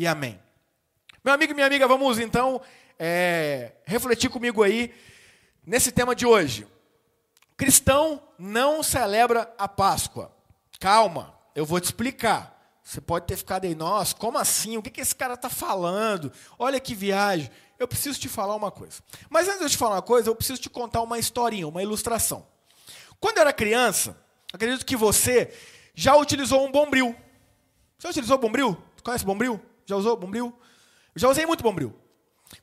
e amém. Meu amigo e minha amiga, vamos então é, refletir comigo aí nesse tema de hoje. Cristão não celebra a Páscoa. Calma, eu vou te explicar. Você pode ter ficado aí, nossa, como assim? O que, que esse cara está falando? Olha que viagem. Eu preciso te falar uma coisa. Mas antes de eu te falar uma coisa, eu preciso te contar uma historinha, uma ilustração. Quando eu era criança, acredito que você já utilizou um bombril. Já utilizou bombril? Conhece bombril? Já usou bombril? Já usei muito bombril.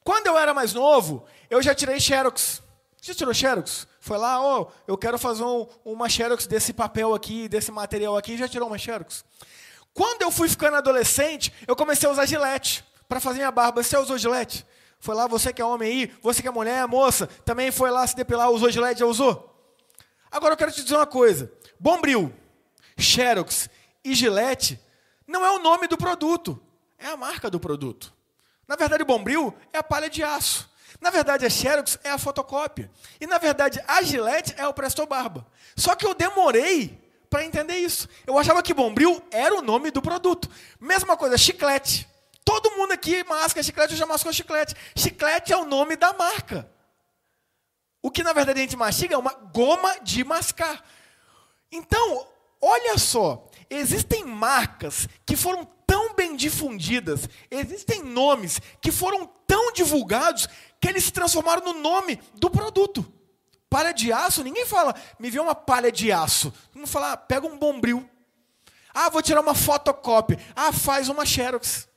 Quando eu era mais novo, eu já tirei xerox. Já tirou xerox? Foi lá, ó, oh, eu quero fazer um, uma xerox desse papel aqui, desse material aqui, já tirou uma xerox. Quando eu fui ficando adolescente, eu comecei a usar gilete para fazer minha barba. Você usou gilete? Foi lá, você que é homem aí, você que é mulher, moça, também foi lá se depilar, usou gilete, já usou? Agora eu quero te dizer uma coisa. Bombril, Xerox e Gillette não é o nome do produto, é a marca do produto. Na verdade, o Bombril é a palha de aço. Na verdade, a Xerox é a fotocópia. E na verdade, a Gillette é o Presto Barba. Só que eu demorei para entender isso. Eu achava que Bombril era o nome do produto. Mesma coisa, chiclete. Todo mundo aqui masca chiclete, eu já masco chiclete. Chiclete é o nome da marca. O que na verdade a gente mastiga é uma goma de mascar. Então, olha só, existem marcas que foram bem difundidas, existem nomes que foram tão divulgados que eles se transformaram no nome do produto. Palha de aço, ninguém fala, me vê uma palha de aço. Não fala, ah, pega um bombril. Ah, vou tirar uma fotocópia. Ah, faz uma xerox.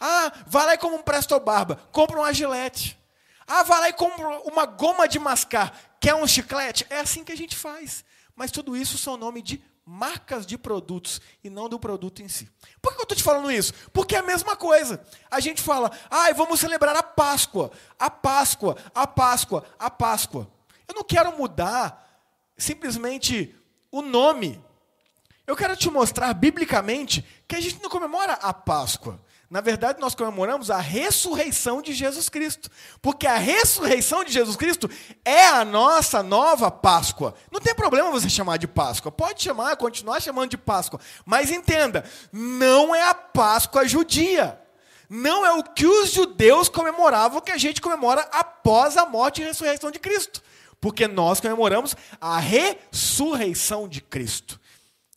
Ah, vai lá e compra um Presto Barba. Compra um gilete. Ah, vai lá e compra uma goma de mascar. Quer um chiclete? É assim que a gente faz. Mas tudo isso são nome de marcas de produtos e não do produto em si. Por que eu estou te falando isso? Porque é a mesma coisa. A gente fala, ah, vamos celebrar a Páscoa, a Páscoa, a Páscoa, a Páscoa. Eu não quero mudar simplesmente o nome. Eu quero te mostrar biblicamente que a gente não comemora a Páscoa. Na verdade, nós comemoramos a ressurreição de Jesus Cristo. Porque a ressurreição de Jesus Cristo é a nossa nova Páscoa. Não tem problema você chamar de Páscoa. Pode chamar, continuar chamando de Páscoa. Mas entenda, não é a Páscoa judia. Não é o que os judeus comemoravam que a gente comemora após a morte e ressurreição de Cristo. Porque nós comemoramos a ressurreição de Cristo.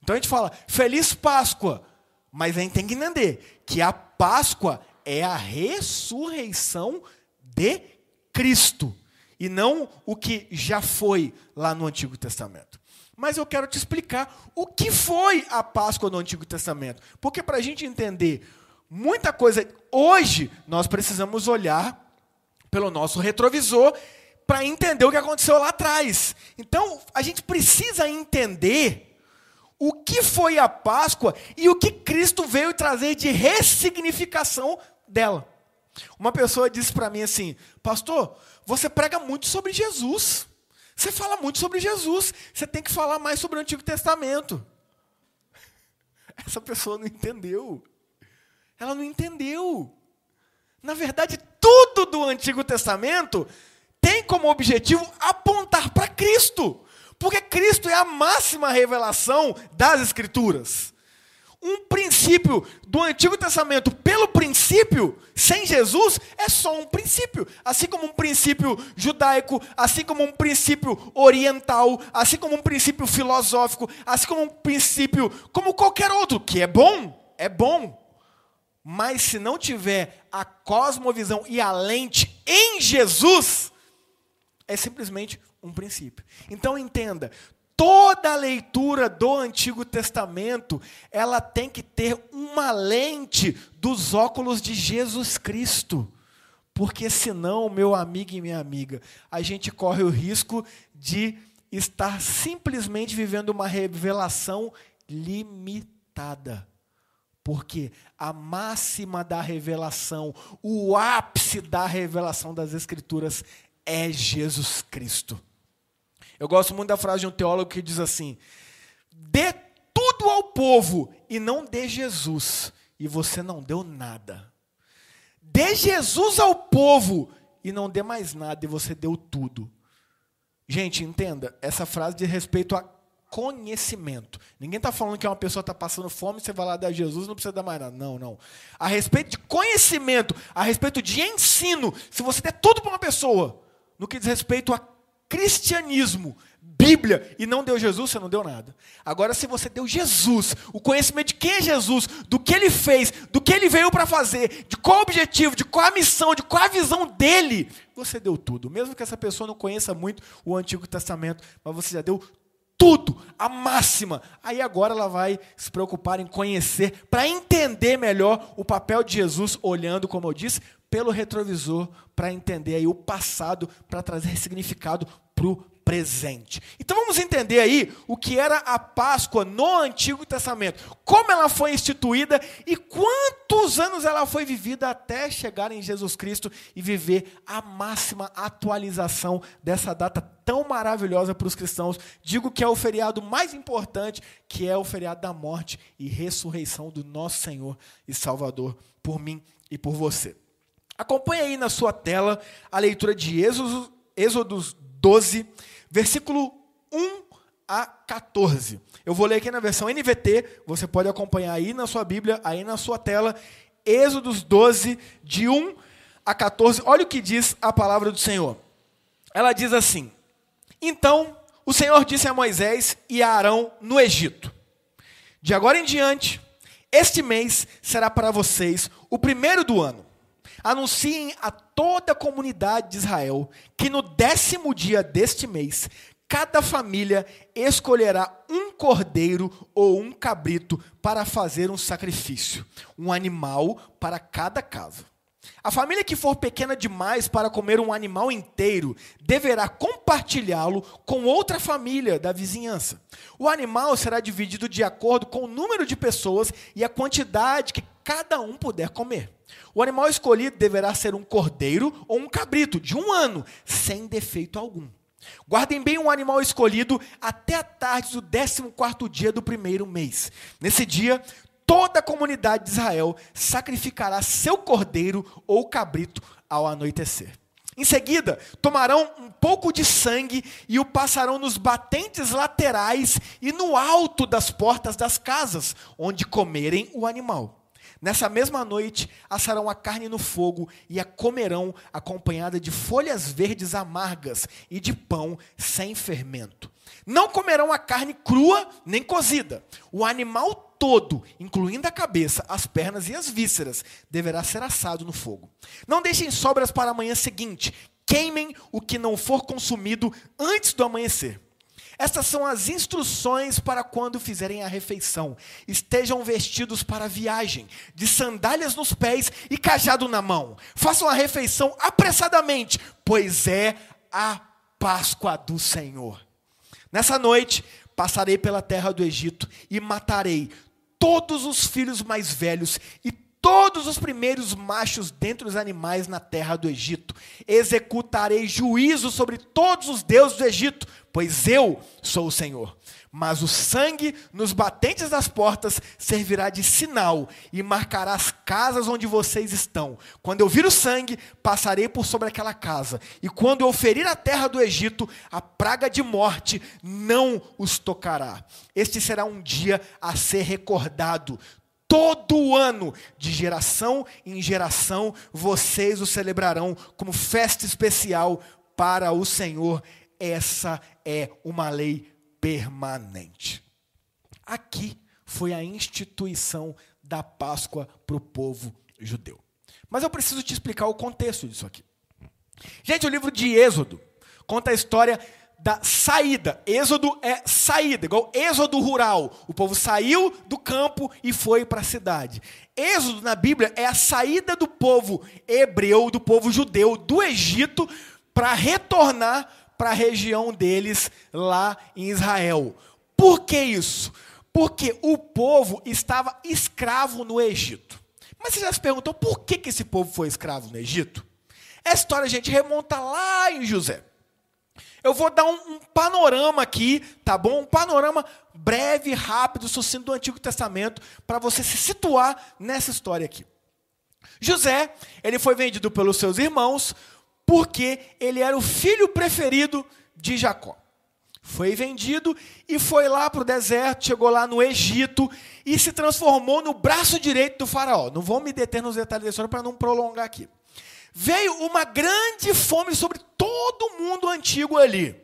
Então a gente fala, Feliz Páscoa. Mas a gente tem que entender que a Páscoa é a ressurreição de Cristo e não o que já foi lá no Antigo Testamento. Mas eu quero te explicar o que foi a Páscoa no Antigo Testamento. Porque para a gente entender muita coisa, hoje nós precisamos olhar pelo nosso retrovisor para entender o que aconteceu lá atrás. Então, a gente precisa entender o que foi a Páscoa e o que Cristo veio trazer de ressignificação dela. Uma pessoa disse para mim assim: Pastor, você prega muito sobre Jesus. Você fala muito sobre Jesus. Você tem que falar mais sobre o Antigo Testamento. Essa pessoa não entendeu. Ela não entendeu. Na verdade, tudo do Antigo Testamento tem como objetivo apontar para Cristo. Porque Cristo é a máxima revelação das Escrituras. Um princípio do Antigo Testamento, pelo princípio, sem Jesus, é só um princípio. Assim como um princípio judaico, assim como um princípio oriental, assim como um princípio filosófico, assim como um princípio, como qualquer outro, que é bom, é bom. Mas se não tiver a cosmovisão e a lente em Jesus, é simplesmente um princípio. Então entenda, toda leitura do Antigo Testamento, ela tem que ter uma lente dos óculos de Jesus Cristo. Porque senão, meu amigo e minha amiga, a gente corre o risco de estar simplesmente vivendo uma revelação limitada. Porque a máxima da revelação, o ápice da revelação das Escrituras é Jesus Cristo. Eu gosto muito da frase de um teólogo que diz assim: dê tudo ao povo e não dê Jesus, e você não deu nada. Dê Jesus ao povo e não dê mais nada, e você deu tudo. Gente, entenda, essa frase diz respeito a conhecimento. Ninguém está falando que uma pessoa está passando fome, você vai lá dar Jesus, não precisa dar mais nada. Não, não. A respeito de conhecimento, a respeito de ensino, se você der tudo para uma pessoa, no que diz respeito a cristianismo, Bíblia, e não deu Jesus, você não deu nada. Agora, se você deu Jesus, o conhecimento de quem é Jesus, do que ele fez, do que ele veio para fazer, de qual objetivo, de qual a missão, de qual a visão dele, você deu tudo. Mesmo que essa pessoa não conheça muito o Antigo Testamento, mas você já deu tudo, a máxima. Aí agora ela vai se preocupar em conhecer, para entender melhor o papel de Jesus, olhando, como eu disse, pelo retrovisor, para entender aí o passado, para trazer significado para o presente. Então vamos entender aí o que era a Páscoa no Antigo Testamento, como ela foi instituída e quantos anos ela foi vivida até chegar em Jesus Cristo e viver a máxima atualização dessa data tão maravilhosa para os cristãos. Digo que é o feriado mais importante, que é o feriado da morte e ressurreição do nosso Senhor e Salvador por mim e por você. Acompanhe aí na sua tela a leitura de Êxodo, Êxodos 12, versículo 1 a 14. Eu vou ler aqui na versão NVT, você pode acompanhar aí na sua Bíblia, aí na sua tela, Êxodos 12, de 1 a 14. Olha o que diz a palavra do Senhor. Ela diz assim: Então o Senhor disse a Moisés e a Arão no Egito: De agora em diante, este mês será para vocês o primeiro do ano. Anunciem a toda a comunidade de Israel que no décimo dia deste mês, cada família escolherá um cordeiro ou um cabrito para fazer um sacrifício, um animal para cada casa. A família que for pequena demais para comer um animal inteiro deverá compartilhá-lo com outra família da vizinhança. O animal será dividido de acordo com o número de pessoas e a quantidade que cada um puder comer. O animal escolhido deverá ser um cordeiro ou um cabrito de um ano, sem defeito algum. Guardem bem um animal escolhido até a tarde do 14 dia do primeiro mês. Nesse dia, toda a comunidade de Israel sacrificará seu cordeiro ou cabrito ao anoitecer. Em seguida, tomarão um pouco de sangue e o passarão nos batentes laterais e no alto das portas das casas, onde comerem o animal. Nessa mesma noite, assarão a carne no fogo e a comerão acompanhada de folhas verdes amargas e de pão sem fermento. Não comerão a carne crua nem cozida. O animal todo, incluindo a cabeça, as pernas e as vísceras, deverá ser assado no fogo. Não deixem sobras para a manhã seguinte. Queimem o que não for consumido antes do amanhecer. Estas são as instruções para quando fizerem a refeição. Estejam vestidos para a viagem, de sandálias nos pés e cajado na mão. Façam a refeição apressadamente, pois é a Páscoa do Senhor. Nessa noite, passarei pela terra do Egito e matarei todos os filhos mais velhos e todos os primeiros machos dentre os animais na terra do Egito. Executarei juízo sobre todos os deuses do Egito, pois eu sou o Senhor. Mas o sangue nos batentes das portas servirá de sinal e marcará as casas onde vocês estão. Quando eu vir o sangue, passarei por sobre aquela casa. E quando eu ferir a terra do Egito, a praga de morte não os tocará. Este será um dia a ser recordado todo ano, de geração em geração, vocês o celebrarão como festa especial para o Senhor. Essa é uma lei permanente. Aqui foi a instituição da Páscoa para o povo judeu. Mas eu preciso te explicar o contexto disso aqui. Gente, o livro de Êxodo conta a história da saída. Êxodo é saída, igual êxodo rural. O povo saiu do campo e foi para a cidade. Êxodo na Bíblia é a saída do povo hebreu, do povo judeu do Egito para retornar para a região deles lá em Israel. Por que isso? Porque o povo estava escravo no Egito. Mas você já se perguntou por que, que esse povo foi escravo no Egito? Essa história a gente remonta lá em José. Eu vou dar um, um, panorama aqui, tá bom? Um panorama breve, rápido, sucinto do Antigo Testamento, para você se situar nessa história aqui. José, ele foi vendido pelos seus irmãos, porque ele era o filho preferido de Jacó. Foi vendido e foi lá para o deserto, chegou lá no Egito e se transformou no braço direito do faraó. Não vou me deter nos detalhes da história para não prolongar aqui. Veio uma grande fome sobre todo mundo antigo ali.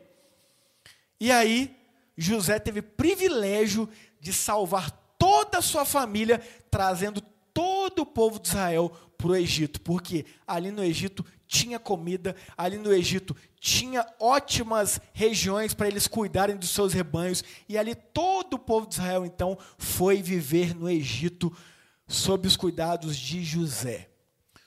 E aí, José teve privilégio de salvar toda a sua família, trazendo todo o povo de Israel para o Egito, porque ali no Egito tinha comida, ali no Egito tinha ótimas regiões para eles cuidarem dos seus rebanhos, e ali todo o povo de Israel então foi viver no Egito sob os cuidados de José.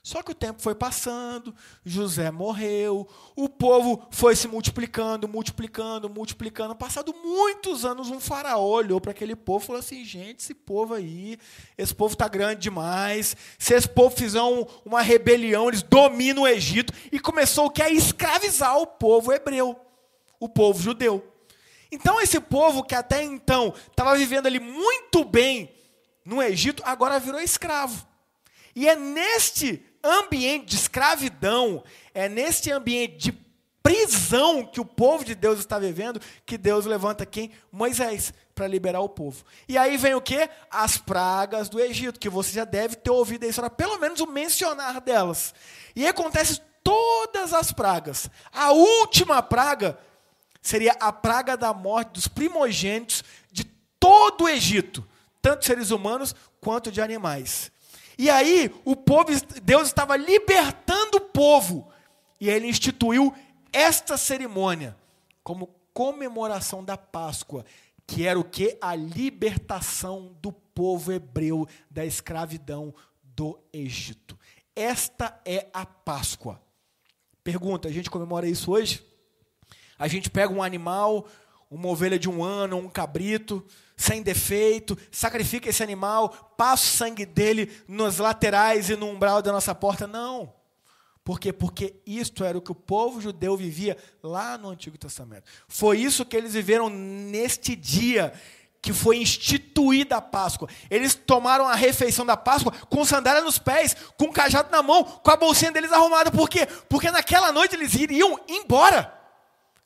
Só que o tempo foi passando, José morreu, o povo foi se multiplicando, multiplicando, multiplicando. Passado muitos anos, um faraó olhou para aquele povo e falou assim: gente, esse povo aí, esse povo está grande demais. Se esse povo fizer um, uma rebelião, eles dominam o Egito. E começou o que? A escravizar o povo hebreu, o povo judeu. Então, esse povo que até então estava vivendo ali muito bem no Egito, agora virou escravo. E é neste ambiente de escravidão, é neste ambiente de prisão que o povo de Deus está vivendo, que Deus levanta quem? Moisés, para liberar o povo. E aí vem o que? As pragas do Egito, que você já deve ter ouvido a história, pelo menos o mencionar delas. E acontece todas as pragas. A última praga seria a praga da morte dos primogênitos de todo o Egito, tanto seres humanos quanto de animais. E aí, o povo, Deus estava libertando o povo. E ele instituiu esta cerimônia como comemoração da Páscoa, que era o que? A libertação do povo hebreu da escravidão do Egito. Esta é a Páscoa. Pergunta: a gente comemora isso hoje? A gente pega um animal, uma ovelha de um ano, um cabrito, sem defeito, sacrifica esse animal, passa o sangue dele nos laterais e no umbral da nossa porta. Não. Por quê? Porque isto era o que o povo judeu vivia lá no Antigo Testamento. Foi isso que eles viveram neste dia que foi instituída a Páscoa. Eles tomaram a refeição da Páscoa com sandália nos pés, com cajado na mão, com a bolsinha deles arrumada. Por quê? Porque naquela noite eles iriam embora.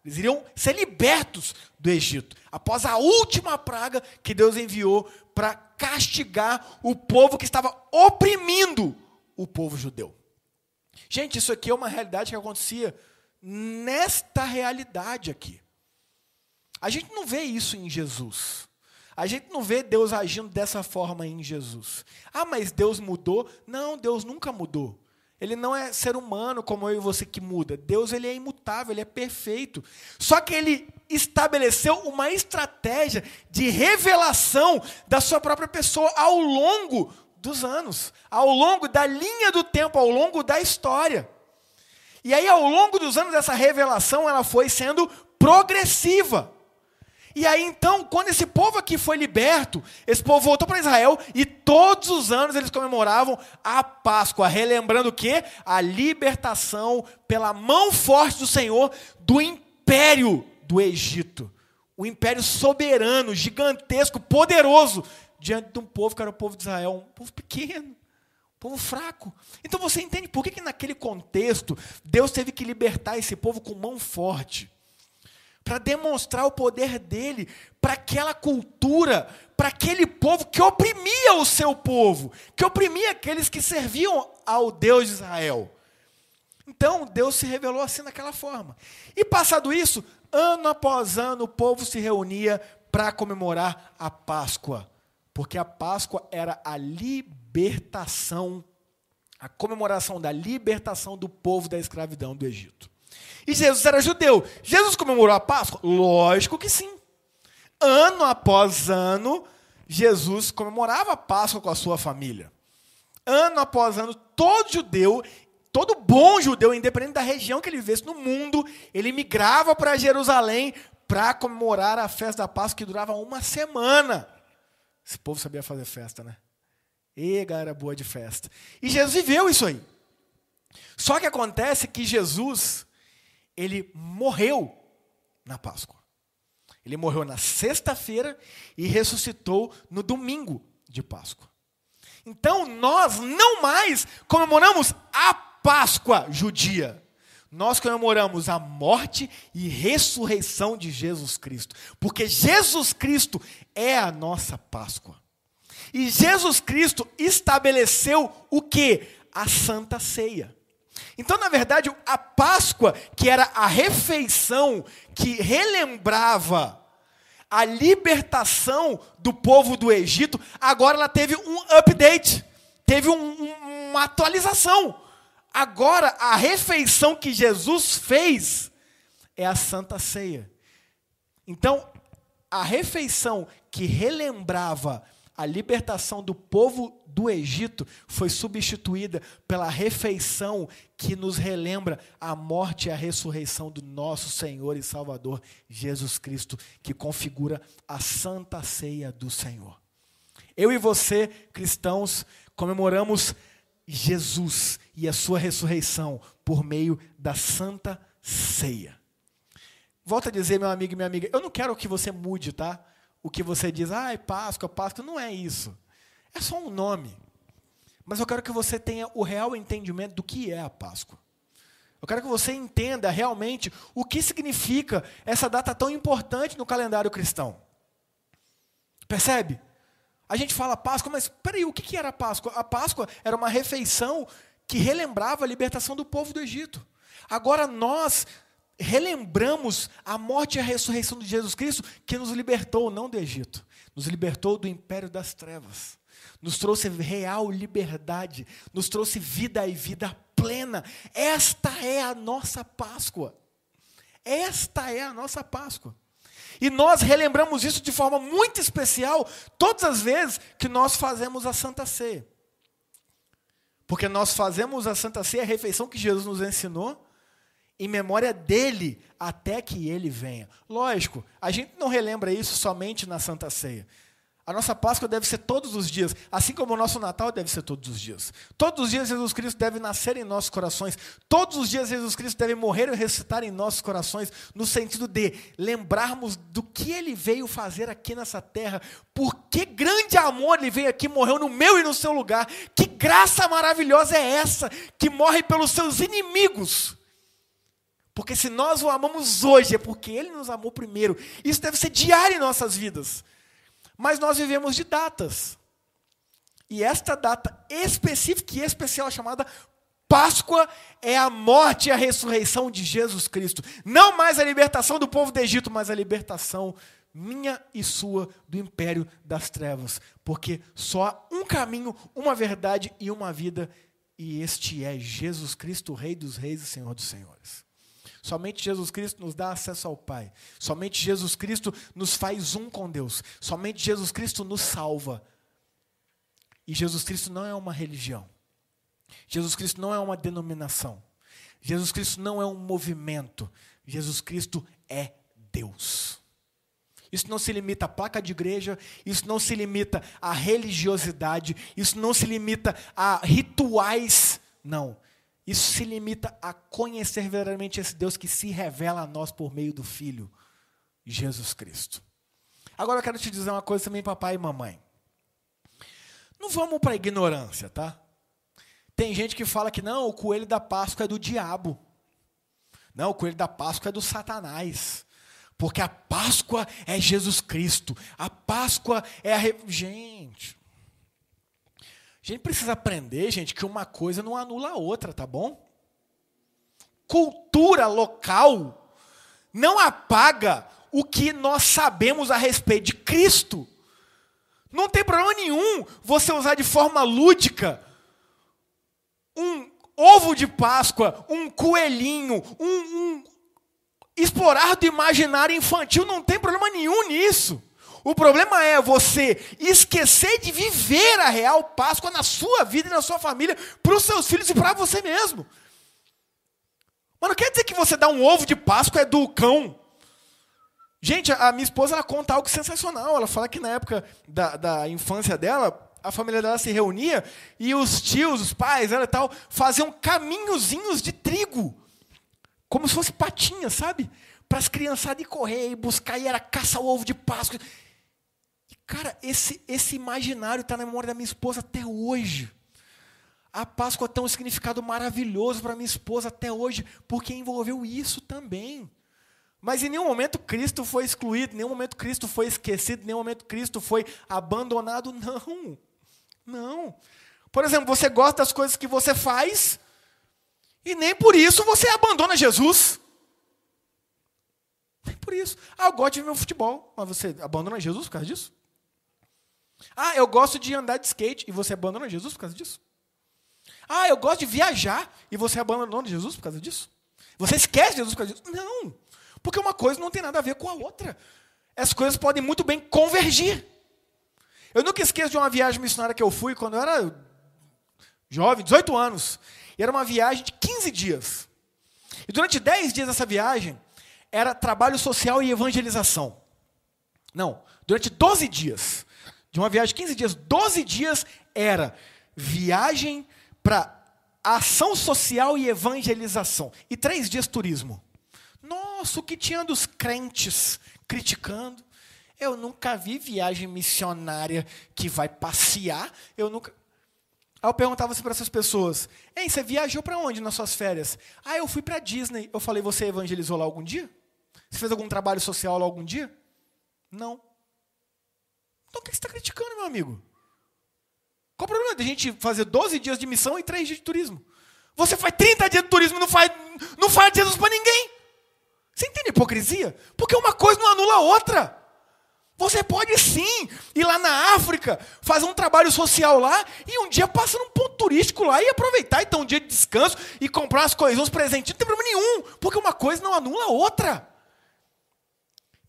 Eles iriam ser libertos do Egito, após a última praga que Deus enviou para castigar o povo que estava oprimindo o povo judeu. Gente, isso aqui é uma realidade que acontecia nesta realidade aqui. A gente não vê isso em Jesus. A gente não vê Deus agindo dessa forma em Jesus. Ah, mas Deus mudou? Não, Deus nunca mudou. Ele não é ser humano como eu e você que muda. Deus ele é imutável, ele é perfeito. Só que ele estabeleceu uma estratégia de revelação da sua própria pessoa ao longo dos anos, ao longo da linha do tempo, ao longo da história. E aí ao longo dos anos essa revelação ela foi sendo progressiva. E aí então, quando esse povo aqui foi liberto, esse povo voltou para Israel e todos os anos eles comemoravam a Páscoa, relembrando o quê? A libertação pela mão forte do Senhor do império do Egito. O império soberano, gigantesco, poderoso, diante de um povo que era o povo de Israel, um povo pequeno, povo fraco. Então você entende por que, que naquele contexto Deus teve que libertar esse povo com mão forte para demonstrar o poder dele para aquela cultura, para aquele povo que oprimia o seu povo, que oprimia aqueles que serviam ao Deus de Israel. Então, Deus se revelou assim daquela forma. E passado isso, ano após ano, o povo se reunia para comemorar a Páscoa, porque a Páscoa era a libertação, a comemoração da libertação do povo da escravidão do Egito. E Jesus era judeu. Jesus comemorou a Páscoa? Lógico que sim. Ano após ano, Jesus comemorava a Páscoa com a sua família. Ano após ano, todo judeu, todo bom judeu, independente da região que ele vivesse no mundo, ele migrava para Jerusalém para comemorar a festa da Páscoa que durava uma semana. Esse povo sabia fazer festa, né? E galera boa de festa. E Jesus viveu isso aí. Só que acontece que Jesus, ele morreu na Páscoa. Ele morreu na sexta-feira e ressuscitou no domingo de Páscoa. Então nós não mais comemoramos a Páscoa judia. nós comemoramos a morte e ressurreição de Jesus Cristo, porque Jesus Cristo é a nossa Páscoa. E Jesus Cristo estabeleceu o que? A Santa Ceia. Então, na verdade, a Páscoa, que era a refeição que relembrava a libertação do povo do Egito, agora ela teve um update, teve um, um, uma atualização. Agora, a refeição que Jesus fez é a Santa Ceia. Então, a refeição que relembrava a libertação do povo do Egito foi substituída pela refeição que nos relembra a morte e a ressurreição do nosso Senhor e Salvador Jesus Cristo, que configura a santa ceia do Senhor. Eu e você, cristãos, comemoramos Jesus e a sua ressurreição por meio da santa ceia. Volto a dizer, meu amigo e minha amiga, eu não quero que você mude, tá? o que você diz, ah, é Páscoa, Páscoa, não é isso. É só um nome. Mas eu quero que você tenha o real entendimento do que é a Páscoa. Eu quero que você entenda realmente o que significa essa data tão importante no calendário cristão. Percebe? A gente fala Páscoa, mas peraí, o que era a Páscoa? A Páscoa era uma refeição que relembrava a libertação do povo do Egito. Agora nós relembramos a morte e a ressurreição de Jesus Cristo, que nos libertou não do Egito, nos libertou do império das trevas, nos trouxe real liberdade, nos trouxe vida e vida plena. Esta é a nossa Páscoa. Esta é a nossa Páscoa. E nós relembramos isso de forma muito especial todas as vezes que nós fazemos a Santa Ceia. Porque nós fazemos a Santa Ceia, a refeição que Jesus nos ensinou, em memória dele até que ele venha. Lógico, a gente não relembra isso somente na Santa Ceia. A nossa Páscoa deve ser todos os dias, assim como o nosso Natal deve ser todos os dias. Todos os dias Jesus Cristo deve nascer em nossos corações. Todos os dias Jesus Cristo deve morrer e ressuscitar em nossos corações, no sentido de lembrarmos do que ele veio fazer aqui nessa terra. Por que grande amor ele veio aqui, morreu no meu e no seu lugar. Que graça maravilhosa é essa que morre pelos seus inimigos porque se nós o amamos hoje, é porque ele nos amou primeiro. Isso deve ser diário em nossas vidas. Mas nós vivemos de datas. E esta data específica e especial chamada Páscoa é a morte e a ressurreição de Jesus Cristo. Não mais a libertação do povo do Egito, mas a libertação minha e sua do império das trevas. Porque só há um caminho, uma verdade e uma vida, e este é Jesus Cristo, Rei dos Reis e Senhor dos Senhores. Somente Jesus Cristo nos dá acesso ao Pai. Somente Jesus Cristo nos faz um com Deus. Somente Jesus Cristo nos salva. E Jesus Cristo não é uma religião. Jesus Cristo não é uma denominação. Jesus Cristo não é um movimento. Jesus Cristo é Deus. Isso não se limita à placa de igreja, isso não se limita à religiosidade, isso não se limita a rituais. Não. Isso se limita a conhecer verdadeiramente esse Deus que se revela a nós por meio do Filho, Jesus Cristo. Agora eu quero te dizer uma coisa também, papai e mamãe. Não vamos para a ignorância, tá? Tem gente que fala que não, o coelho da Páscoa é do diabo. Não, o coelho da Páscoa é do Satanás. Porque a Páscoa é Jesus Cristo. A Páscoa é a. Gente, a gente precisa aprender, gente, que uma coisa não anula a outra, tá bom? Cultura local não apaga o que nós sabemos a respeito de Cristo. Não tem problema nenhum você usar de forma lúdica um ovo de Páscoa, um coelhinho, um, um explorar do imaginário infantil, não tem problema nenhum nisso. O problema é você esquecer de viver a real Páscoa na sua vida e na sua família, para os seus filhos e para você mesmo. Mas não quer dizer que você dá um ovo de Páscoa é do cão. Gente, a minha esposa ela conta algo sensacional. Ela fala que na época da, da infância dela, a família dela se reunia e os tios, os pais, ela e tal, faziam caminhozinhos de trigo. Como se fosse patinha, sabe? Para as criançadas ir correr e buscar, e era caça ao ovo de Páscoa. Cara, esse, esse imaginário está na memória da minha esposa até hoje. A Páscoa tem um significado maravilhoso para minha esposa até hoje, porque envolveu isso também. Mas em nenhum momento Cristo foi excluído, em nenhum momento Cristo foi esquecido, em nenhum momento Cristo foi abandonado, não. Não. Por exemplo, você gosta das coisas que você faz, e nem por isso você abandona Jesus. Nem por isso. Ah, eu gosto de ver meu futebol, mas você abandona Jesus por causa disso? Ah, eu gosto de andar de skate, e você abandona Jesus por causa disso? Ah, eu gosto de viajar, e você abandona Jesus por causa disso? Você esquece Jesus por causa disso? Não. Porque uma coisa não tem nada a ver com a outra. As coisas podem muito bem convergir. Eu nunca esqueço de uma viagem missionária que eu fui quando eu era jovem, 18 anos. E era uma viagem de 15 dias. E durante 10 dias dessa viagem, era trabalho social e evangelização. Não, durante 12 dias. De uma viagem de 15 dias, 12 dias era viagem para ação social e evangelização. E três dias turismo. Nossa, o que tinha dos crentes criticando. Eu nunca vi viagem missionária que vai passear. Eu nunca. Aí eu perguntava assim para essas pessoas: Ei, você viajou para onde nas suas férias? Ah, eu fui para Disney. Eu falei: Você evangelizou lá algum dia? Você fez algum trabalho social lá algum dia? Não. Então o que você está criticando, meu amigo? Qual o problema de a gente fazer 12 dias de missão e 3 dias de turismo? Você faz 30 dias de turismo e não faz, não faz Jesus para ninguém. Você entende a hipocrisia? Porque uma coisa não anula a outra. Você pode sim ir lá na África, fazer um trabalho social lá e um dia passar num ponto turístico lá e aproveitar e ter um dia de descanso e comprar as coisas, uns presentes. Não tem problema nenhum, porque uma coisa não anula a outra.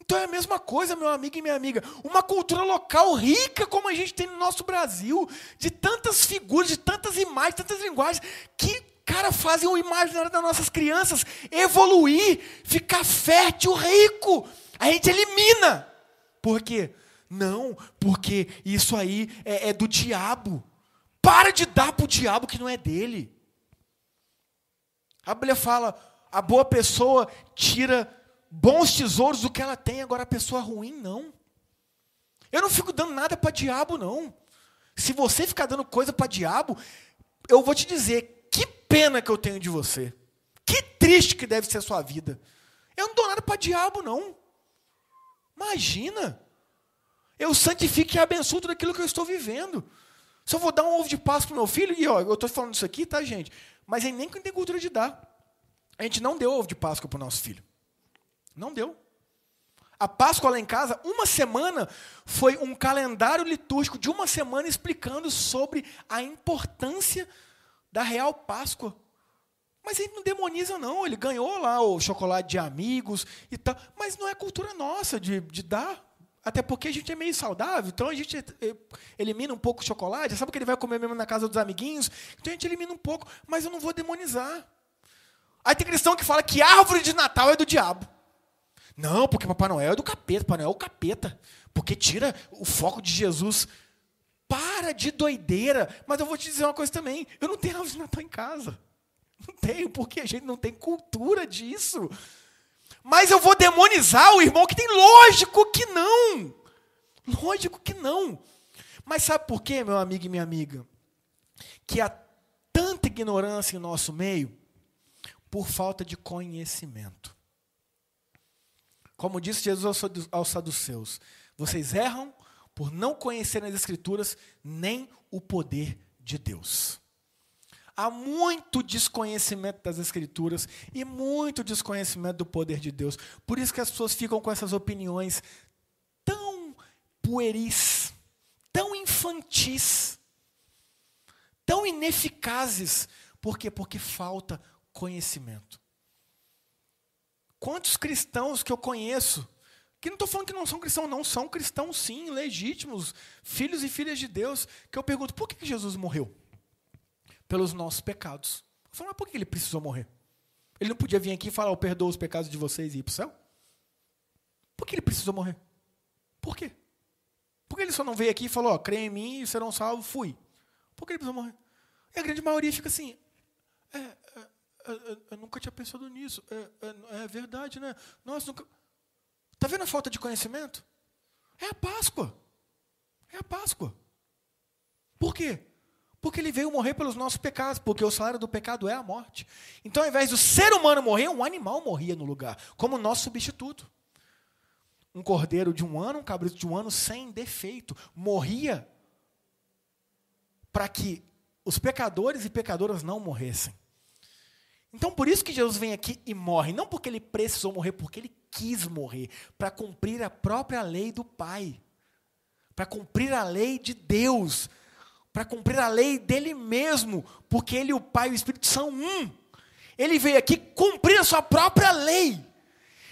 Então é a mesma coisa, meu amigo e minha amiga. Uma cultura local rica como a gente tem no nosso Brasil, de tantas figuras, de tantas imagens, tantas linguagens, que, cara, fazem o imaginário das nossas crianças evoluir, ficar fértil, rico. A gente elimina. Por quê? Não, porque isso aí é, é do diabo. Para de dar para o diabo que não é dele. A Bíblia fala: a boa pessoa tira bons tesouros do que ela tem, agora a pessoa ruim não. Eu não fico dando nada para diabo, não. Se você ficar dando coisa para diabo, eu vou te dizer: que pena que eu tenho de você. Que triste que deve ser a sua vida. Eu não dou nada para diabo, não. Imagina! Eu santifico e abençoo tudo aquilo que eu estou vivendo. Se eu vou dar um ovo de Páscoa para meu filho, e ó, eu estou falando isso aqui, tá, gente? Mas aí nem quem tem cultura de dar. A gente não deu ovo de Páscoa para o nosso filho. Não deu. A Páscoa lá em casa, uma semana, foi um calendário litúrgico de uma semana explicando sobre a importância da real Páscoa. Mas ele não demoniza, não. Ele ganhou lá o chocolate de amigos e tal. Mas não é cultura nossa de, de dar. Até porque a gente é meio saudável, então a gente eh, elimina um pouco o chocolate. Sabe que ele vai comer mesmo na casa dos amiguinhos? Então a gente elimina um pouco, mas eu não vou demonizar. Aí tem cristão que fala que árvore de Natal é do diabo. Não, porque Papai Noel é do capeta. Papai Noel é o capeta. Porque tira o foco de Jesus. Para de doideira. Mas eu vou te dizer uma coisa também. Eu não tenho árvore de Natal em casa. Não tenho, porque a gente não tem cultura disso. Mas eu vou demonizar o irmão que tem? Lógico que não. Lógico que não. Mas sabe por quê, meu amigo e minha amiga? Que há tanta ignorância em nosso meio por falta de conhecimento. Como disse Jesus aos saduceus, vocês erram por não conhecerem as Escrituras nem o poder de Deus. Há muito desconhecimento das Escrituras e muito desconhecimento do poder de Deus. Por isso que as pessoas ficam com essas opiniões tão pueris, tão infantis, tão ineficazes. Por quê? Porque falta conhecimento. Quantos cristãos que eu conheço, que não estou falando que não são cristãos, não, são cristãos sim, legítimos, filhos e filhas de Deus, que eu pergunto, por que Jesus morreu? pelos nossos pecados. Eu falo, mas por que ele precisou morrer? Ele não podia vir aqui e falar, eu perdoo os pecados de vocês e ir para o céu? Por que ele precisou morrer? Por quê? Por que ele só não veio aqui e falou, ó, creia em mim e serão salvos, fui? Por que ele precisou morrer? E a grande maioria fica assim, é, é, é, eu nunca tinha pensado nisso, é, é, é verdade, né? Nossa, nunca... Está vendo a falta de conhecimento? É a Páscoa. É a Páscoa. Por quê? Porque ele veio morrer pelos nossos pecados, porque o salário do pecado é a morte. Então, ao invés do ser humano morrer, um animal morria no lugar, como nosso substituto. Um cordeiro de um ano, um cabrito de um ano sem defeito, morria para que os pecadores e pecadoras não morressem. Então, por isso que Jesus vem aqui e morre, não porque ele precisou morrer, porque ele quis morrer, para cumprir a própria lei do Pai, para cumprir a lei de Deus, para cumprir a lei dele mesmo, porque ele, o Pai e o Espírito são um. Ele veio aqui cumprir a sua própria lei.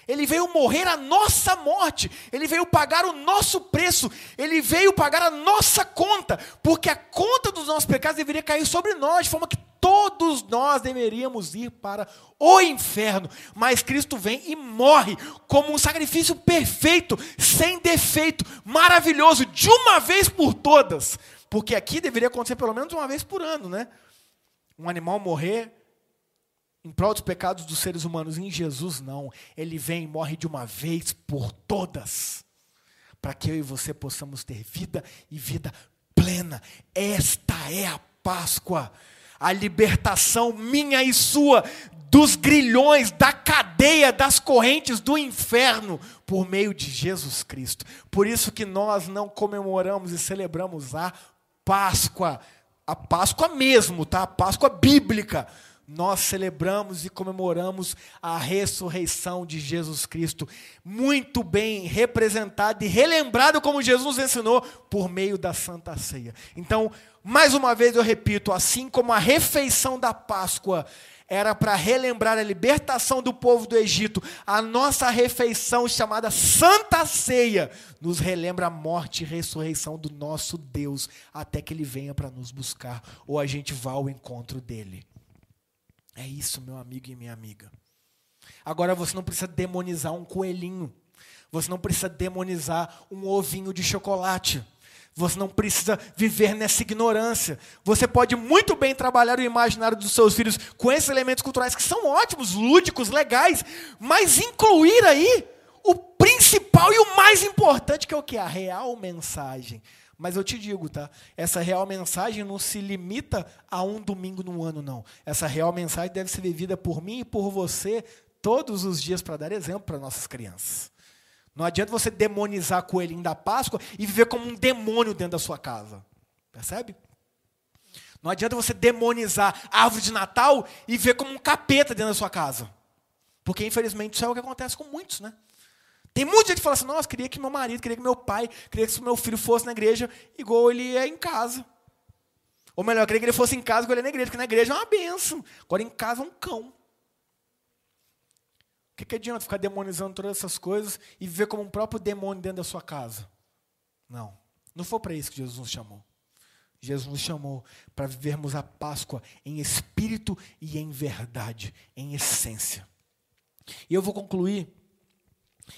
Ele veio morrer a nossa morte, ele veio pagar o nosso preço, ele veio pagar a nossa conta, porque a conta dos nossos pecados deveria cair sobre nós, de forma que todos nós deveríamos ir para o inferno. Mas Cristo vem e morre como um sacrifício perfeito, sem defeito, maravilhoso, de uma vez por todas. Porque aqui deveria acontecer pelo menos uma vez por ano, né? Um animal morrer em prol dos pecados dos seres humanos. Em Jesus, não. Ele vem e morre de uma vez por todas. Para que eu e você possamos ter vida e vida plena. Esta é a Páscoa. A libertação minha e sua dos grilhões, da cadeia, das correntes do inferno, por meio de Jesus Cristo. Por isso que nós não comemoramos e celebramos a Páscoa, a Páscoa mesmo, tá? A Páscoa bíblica nós celebramos e comemoramos a ressurreição de Jesus Cristo, muito bem representado e relembrado como Jesus nos ensinou por meio da Santa Ceia. Então, mais uma vez eu repito, assim como a refeição da Páscoa era para relembrar a libertação do povo do Egito, a nossa refeição chamada Santa Ceia nos relembra a morte e ressurreição do nosso Deus até que ele venha para nos buscar ou a gente vá ao encontro dele. É isso, meu amigo e minha amiga. Agora você não precisa demonizar um coelhinho. Você não precisa demonizar um ovinho de chocolate. Você não precisa viver nessa ignorância. Você pode muito bem trabalhar o imaginário dos seus filhos com esses elementos culturais que são ótimos, lúdicos, legais, mas incluir aí o principal e o mais importante, que é o que? A real mensagem. Mas eu te digo, tá? Essa real mensagem não se limita a um domingo no ano, não. Essa real mensagem deve ser vivida por mim e por você todos os dias para dar exemplo para nossas crianças. Não adianta você demonizar coelhinho da Páscoa e viver como um demônio dentro da sua casa. Percebe? Não adianta você demonizar a árvore de Natal e ver como um capeta dentro da sua casa. Porque, infelizmente, isso é o que acontece com muitos, né? Tem muita gente que fala assim, nossa, queria que meu marido, queria que meu pai, queria que meu filho fosse na igreja igual ele é em casa. Ou melhor, queria que ele fosse em casa igual ele é na igreja, porque na igreja é uma benção. Agora em casa é um cão. O que, que adianta ficar demonizando todas essas coisas e viver como um próprio demônio dentro da sua casa? Não. Não foi para isso que Jesus nos chamou. Jesus nos chamou para vivermos a Páscoa em espírito e em verdade, em essência. E eu vou concluir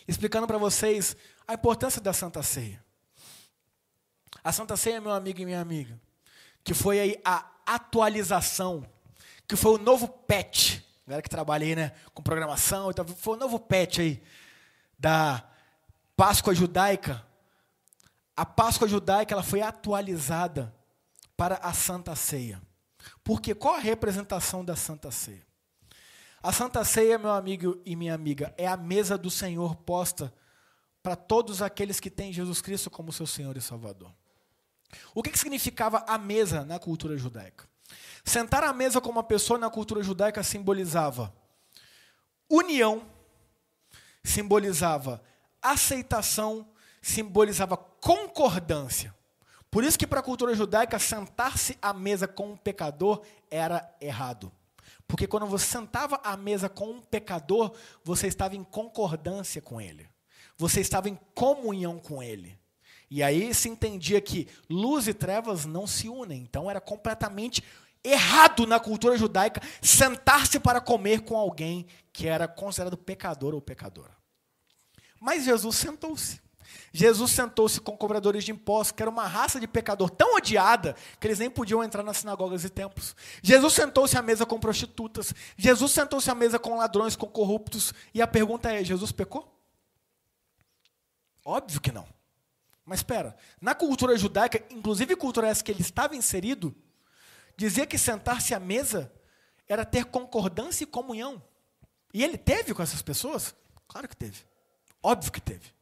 explicando para vocês a importância da Santa Ceia. A Santa Ceia, meu amigo e minha amiga, que foi aí a atualização, que foi o novo patch, galera que trabalha aí, né, com programação, foi o novo patch aí da Páscoa judaica. A Páscoa judaica ela foi atualizada para a Santa Ceia. Porque qual a representação da Santa Ceia? A Santa Ceia, meu amigo e minha amiga, é a mesa do Senhor posta para todos aqueles que têm Jesus Cristo como seu Senhor e Salvador. O que, que significava a mesa na cultura judaica? Sentar à mesa com uma pessoa na cultura judaica simbolizava união, simbolizava aceitação, simbolizava concordância. Por isso que para a cultura judaica sentar-se à mesa com um pecador era errado. Porque quando você sentava à mesa com um pecador, você estava em concordância com ele. Você estava em comunhão com ele. E aí se entendia que luz e trevas não se unem. Então era completamente errado na cultura judaica sentar-se para comer com alguém que era considerado pecador ou pecadora. Mas Jesus sentou-se. Jesus sentou-se com cobradores de impostos, que era uma raça de pecador tão odiada que eles nem podiam entrar nas sinagogas e templos. Jesus sentou-se à mesa com prostitutas. Jesus sentou-se à mesa com ladrões, com corruptos. E a pergunta é: Jesus pecou? Óbvio que não. Mas espera, na cultura judaica, inclusive cultura essa que ele estava inserido, dizia que sentar-se à mesa era ter concordância e comunhão. E ele teve com essas pessoas? Claro que teve. Óbvio que teve.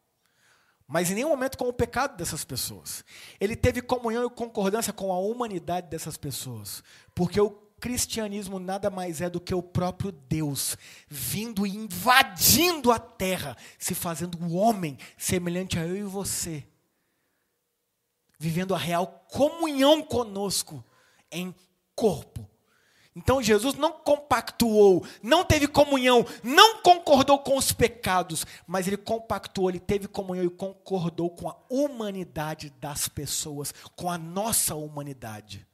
Mas em nenhum momento com o pecado dessas pessoas. Ele teve comunhão e concordância com a humanidade dessas pessoas. Porque o cristianismo nada mais é do que o próprio Deus vindo e invadindo a terra, se fazendo homem semelhante a eu e você, vivendo a real comunhão conosco em corpo. Então Jesus não compactuou, não teve comunhão, não concordou com os pecados, mas ele compactuou, ele teve comunhão e concordou com a humanidade das pessoas, com a nossa humanidade.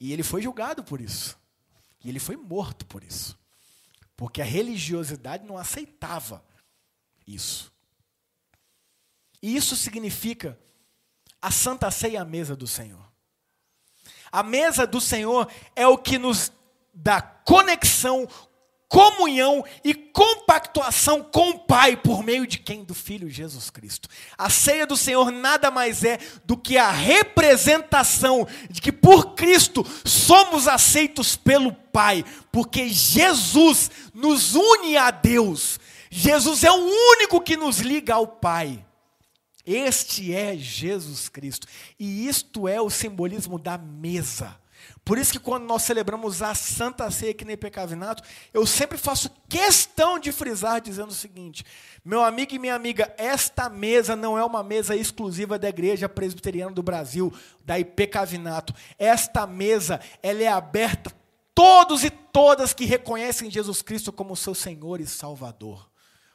E ele foi julgado por isso. E ele foi morto por isso. Porque a religiosidade não aceitava isso. E isso significa a santa ceia à mesa do Senhor. A mesa do Senhor é o que nos dá conexão, comunhão e compactuação com o Pai por meio de quem? Do Filho Jesus Cristo. A ceia do Senhor nada mais é do que a representação de que por Cristo somos aceitos pelo Pai, porque Jesus nos une a Deus. Jesus é o único que nos liga ao Pai. Este é Jesus Cristo. E isto é o simbolismo da mesa. Por isso que quando nós celebramos a Santa Ceia aqui no Pecavinato, eu sempre faço questão de frisar dizendo o seguinte: meu amigo e minha amiga, esta mesa não é uma mesa exclusiva da Igreja Presbiteriana do Brasil, da Ipecavinato. Esta mesa, ela é aberta a todos e todas que reconhecem Jesus Cristo como seu Senhor e Salvador.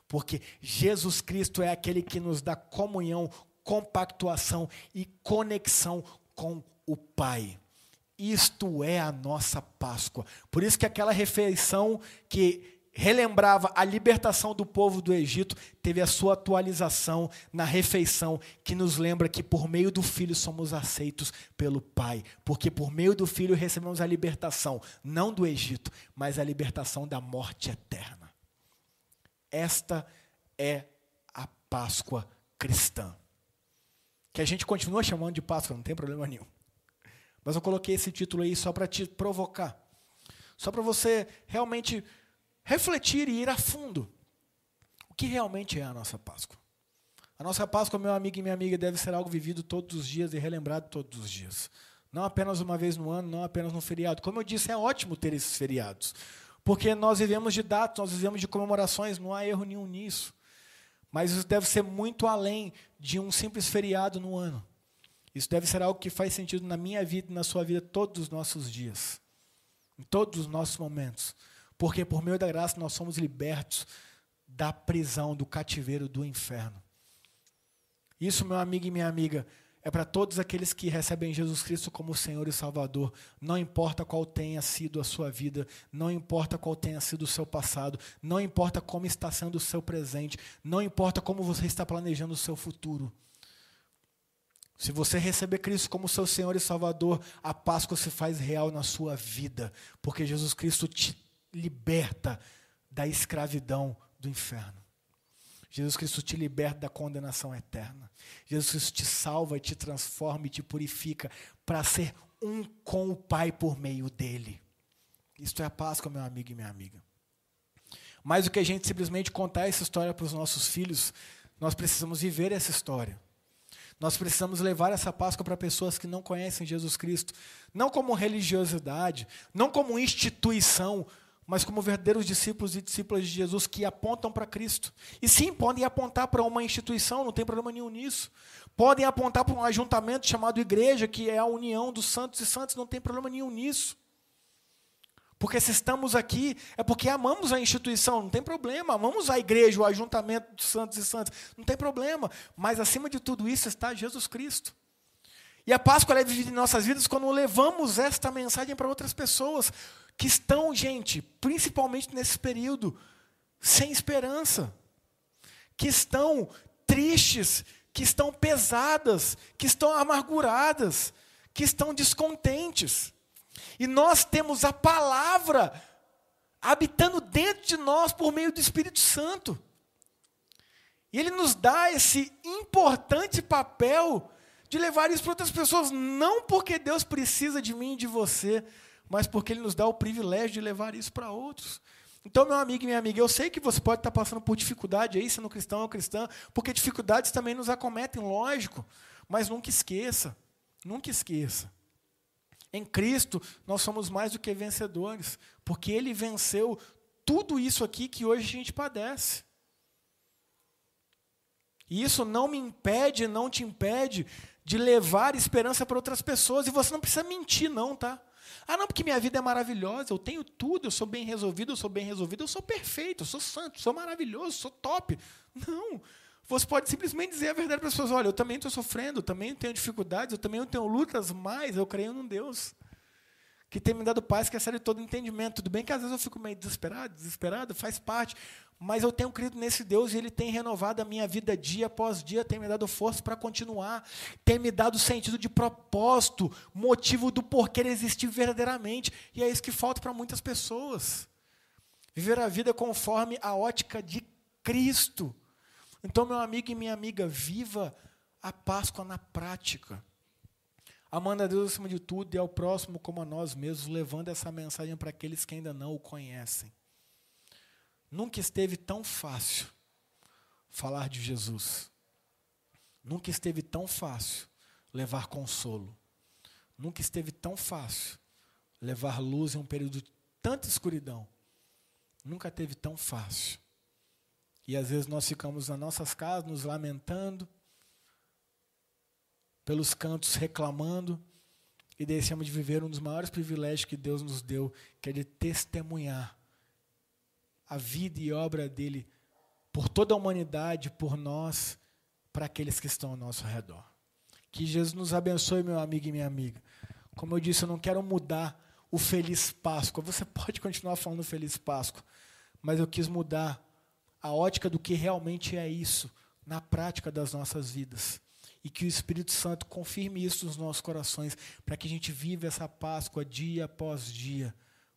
Porque Jesus Cristo é aquele que nos dá comunhão, compactuação e conexão com o Pai. Isto é a nossa Páscoa. Por isso que aquela refeição que relembrava a libertação do povo do Egito, teve a sua atualização na refeição, que nos lembra que por meio do Filho somos aceitos pelo Pai, porque por meio do Filho recebemos a libertação, não do Egito, mas a libertação da morte eterna. Esta é a Páscoa cristã. Que a gente continua chamando de Páscoa, não tem problema nenhum. Mas eu coloquei esse título aí só para te provocar. Só para você realmente refletir e ir a fundo. O que realmente é a nossa Páscoa? A nossa Páscoa, meu amigo e minha amiga, deve ser algo vivido todos os dias e relembrado todos os dias. Não apenas uma vez no ano, não apenas no feriado. Como eu disse, é ótimo ter esses feriados. Porque nós vivemos de datas, nós vivemos de comemorações, não há erro nenhum nisso. Mas isso deve ser muito além de um simples feriado no ano. Isso deve ser algo que faz sentido na minha vida e na sua vida todos os nossos dias, em todos os nossos momentos. Porque por meio da graça nós somos libertos da prisão, do cativeiro, do inferno. Isso, meu amigo e minha amiga, é para todos aqueles que recebem Jesus Cristo como Senhor e Salvador. Não importa qual tenha sido a sua vida, não importa qual tenha sido o seu passado, não importa como está sendo o seu presente, não importa como você está planejando o seu futuro. Se você receber Cristo como seu Senhor e Salvador, a Páscoa se faz real na sua vida, porque Jesus Cristo te liberta da escravidão do inferno. Jesus Cristo te liberta da condenação eterna. Jesus Cristo te salva, te transforma e te purifica para ser um com o Pai por meio dele. Isto é a Páscoa, meu amigo e minha amiga. Mais do que a gente simplesmente contar essa história para os nossos filhos, nós precisamos viver essa história. Nós precisamos levar essa Páscoa para pessoas que não conhecem Jesus Cristo, não como religiosidade, não como instituição, mas como verdadeiros discípulos e discípulas de Jesus que apontam para Cristo. E sim, podem apontar para uma instituição, não tem problema nenhum nisso. Podem apontar para um ajuntamento chamado igreja, que é a união dos santos e santos, não tem problema nenhum nisso. Porque se estamos aqui, é porque amamos a instituição, não tem problema. Amamos a igreja, o ajuntamento dos santos e santos, não tem problema. Mas acima de tudo isso está Jesus Cristo. E a Páscoa é vivida em nossas vidas quando levamos esta mensagem para outras pessoas que estão, gente, principalmente nesse período, sem esperança, que estão tristes, que estão pesadas, que estão amarguradas, que estão descontentes. E nós temos a palavra habitando dentro de nós por meio do Espírito Santo. E ele nos dá esse importante papel de levar isso para outras pessoas, não porque Deus precisa de mim e de você, mas porque Ele nos dá o privilégio de levar isso para outros. Então, meu amigo e minha amiga, eu sei que você pode estar passando por dificuldade aí, sendo cristão ou cristã, porque dificuldades também nos acometem, lógico, mas nunca esqueça, nunca esqueça. Em Cristo, nós somos mais do que vencedores, porque Ele venceu tudo isso aqui que hoje a gente padece. E isso não me impede, não te impede de levar esperança para outras pessoas. E você não precisa mentir, não, tá? Ah, não, porque minha vida é maravilhosa, eu tenho tudo, eu sou bem resolvido, eu sou bem resolvido, eu sou perfeito, eu sou santo, sou maravilhoso, sou top. Não. Você pode simplesmente dizer a verdade para as pessoas: olha, eu também estou sofrendo, eu também tenho dificuldades, eu também tenho lutas, mas eu creio num Deus que tem me dado paz, que é de todo entendimento. Tudo bem que às vezes eu fico meio desesperado, desesperado, faz parte, mas eu tenho crido nesse Deus e Ele tem renovado a minha vida dia após dia, tem me dado força para continuar, tem me dado sentido de propósito, motivo do porquê existir verdadeiramente. E é isso que falta para muitas pessoas. Viver a vida conforme a ótica de Cristo. Então, meu amigo e minha amiga, viva a Páscoa na prática. Amando a Deus acima de tudo e ao próximo como a nós mesmos, levando essa mensagem para aqueles que ainda não o conhecem. Nunca esteve tão fácil falar de Jesus. Nunca esteve tão fácil levar consolo. Nunca esteve tão fácil levar luz em um período de tanta escuridão. Nunca teve tão fácil. E às vezes nós ficamos nas nossas casas nos lamentando, pelos cantos reclamando, e deixamos de viver um dos maiores privilégios que Deus nos deu, que é de testemunhar a vida e obra dele por toda a humanidade, por nós, para aqueles que estão ao nosso redor. Que Jesus nos abençoe, meu amigo e minha amiga. Como eu disse, eu não quero mudar o Feliz Páscoa. Você pode continuar falando Feliz Páscoa, mas eu quis mudar a ótica do que realmente é isso na prática das nossas vidas. E que o Espírito Santo confirme isso nos nossos corações, para que a gente viva essa Páscoa dia após dia,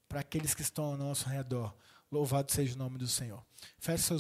para aqueles que estão ao nosso redor. Louvado seja o nome do Senhor. Feche seus